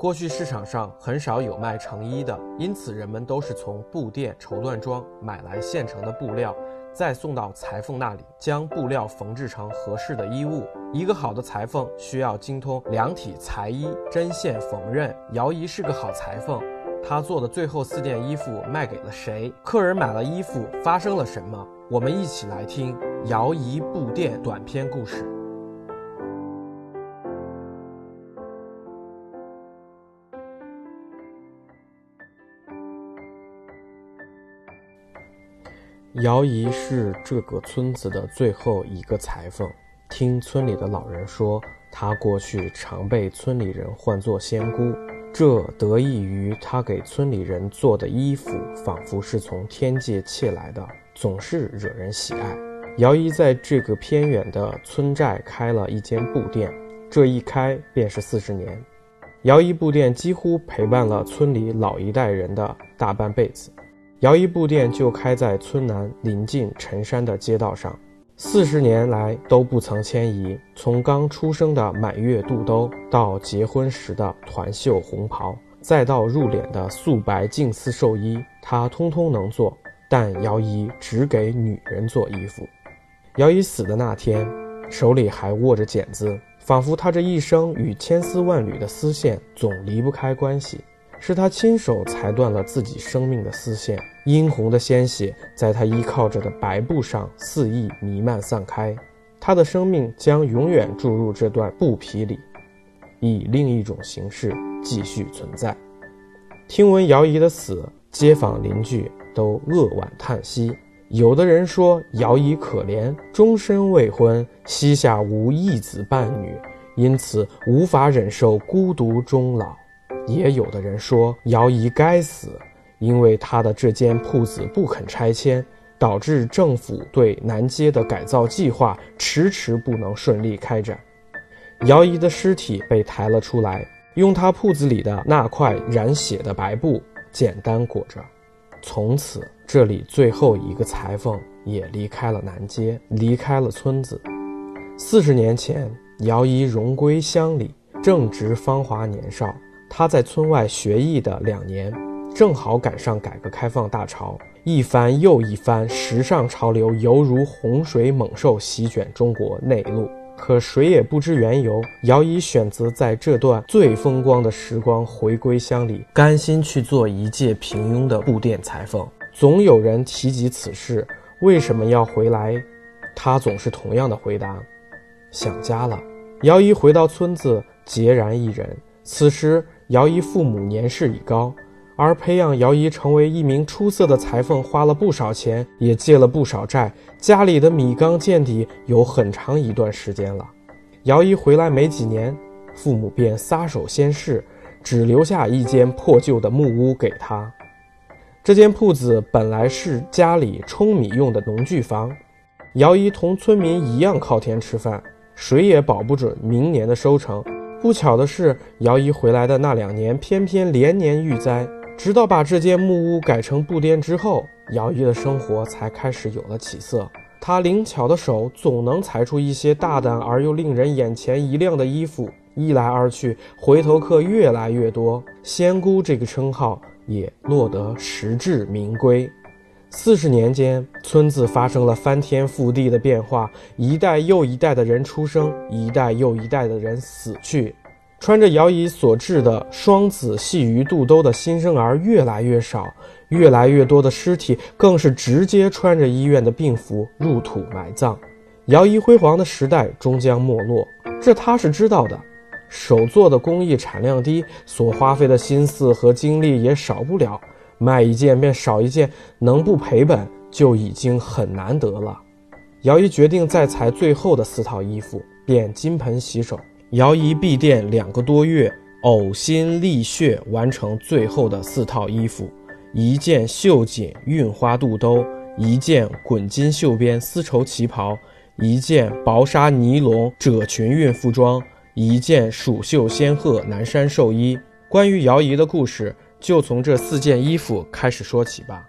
过去市场上很少有卖成衣的，因此人们都是从布店、绸缎庄买来现成的布料，再送到裁缝那里，将布料缝制成合适的衣物。一个好的裁缝需要精通量体裁衣、针线缝纫。姚姨是个好裁缝，她做的最后四件衣服卖给了谁？客人买了衣服，发生了什么？我们一起来听姚姨布店短篇故事。姚姨是这个村子的最后一个裁缝。听村里的老人说，她过去常被村里人唤作仙姑，这得益于她给村里人做的衣服仿佛是从天界窃来的，总是惹人喜爱。姚姨在这个偏远的村寨开了一间布店，这一开便是四十年。姚姨布店几乎陪伴了村里老一代人的大半辈子。姚姨布店就开在村南临近陈山的街道上，四十年来都不曾迁移。从刚出生的满月肚兜，到结婚时的团袖红袍，再到入殓的素白净丝寿衣，她通通能做。但姚姨只给女人做衣服。姚姨死的那天，手里还握着剪子，仿佛她这一生与千丝万缕的丝线总离不开关系。是他亲手裁断了自己生命的丝线，殷红的鲜血在他依靠着的白布上肆意弥漫散开，他的生命将永远注入这段布匹里，以另一种形式继续存在。听闻姚姨的死，街坊邻居都扼腕叹息。有的人说姚姨可怜，终身未婚，膝下无一子半女，因此无法忍受孤独终老。也有的人说姚姨该死，因为她的这间铺子不肯拆迁，导致政府对南街的改造计划迟迟不能顺利开展。姚姨的尸体被抬了出来，用她铺子里的那块染血的白布简单裹着。从此，这里最后一个裁缝也离开了南街，离开了村子。四十年前，姚姨荣归乡里，正值芳华年少。他在村外学艺的两年，正好赶上改革开放大潮，一番又一番时尚潮流犹如洪水猛兽席卷中国内陆。可谁也不知缘由，姚姨选择在这段最风光的时光回归乡里，甘心去做一介平庸的布店裁缝。总有人提及此事，为什么要回来？他总是同样的回答：想家了。姚姨回到村子，孑然一人。此时。姚姨父母年事已高，而培养姚姨成为一名出色的裁缝，花了不少钱，也借了不少债，家里的米缸见底有很长一段时间了。姚姨回来没几年，父母便撒手先逝，只留下一间破旧的木屋给她。这间铺子本来是家里舂米用的农具房，姚姨同村民一样靠天吃饭，谁也保不准明年的收成。不巧的是，姚姨回来的那两年，偏偏连年遇灾。直到把这间木屋改成布店之后，姚姨的生活才开始有了起色。她灵巧的手总能裁出一些大胆而又令人眼前一亮的衣服。一来二去，回头客越来越多，仙姑这个称号也落得实至名归。四十年间，村子发生了翻天覆地的变化，一代又一代的人出生，一代又一代的人死去。穿着姚姨所制的双子细鱼肚兜的新生儿越来越少，越来越多的尸体更是直接穿着医院的病服入土埋葬。姚姨辉煌的时代终将没落，这他是知道的。手做的工艺产量低，所花费的心思和精力也少不了。卖一件便少一件，能不赔本就已经很难得了。姚姨决定再裁最后的四套衣服，便金盆洗手。姚姨闭店两个多月，呕心沥血完成最后的四套衣服：一件绣锦运花肚兜，一件滚金绣边丝绸旗袍，一件薄纱尼龙褶裙孕妇装，一件蜀绣仙鹤南山寿衣。关于姚姨的故事。就从这四件衣服开始说起吧。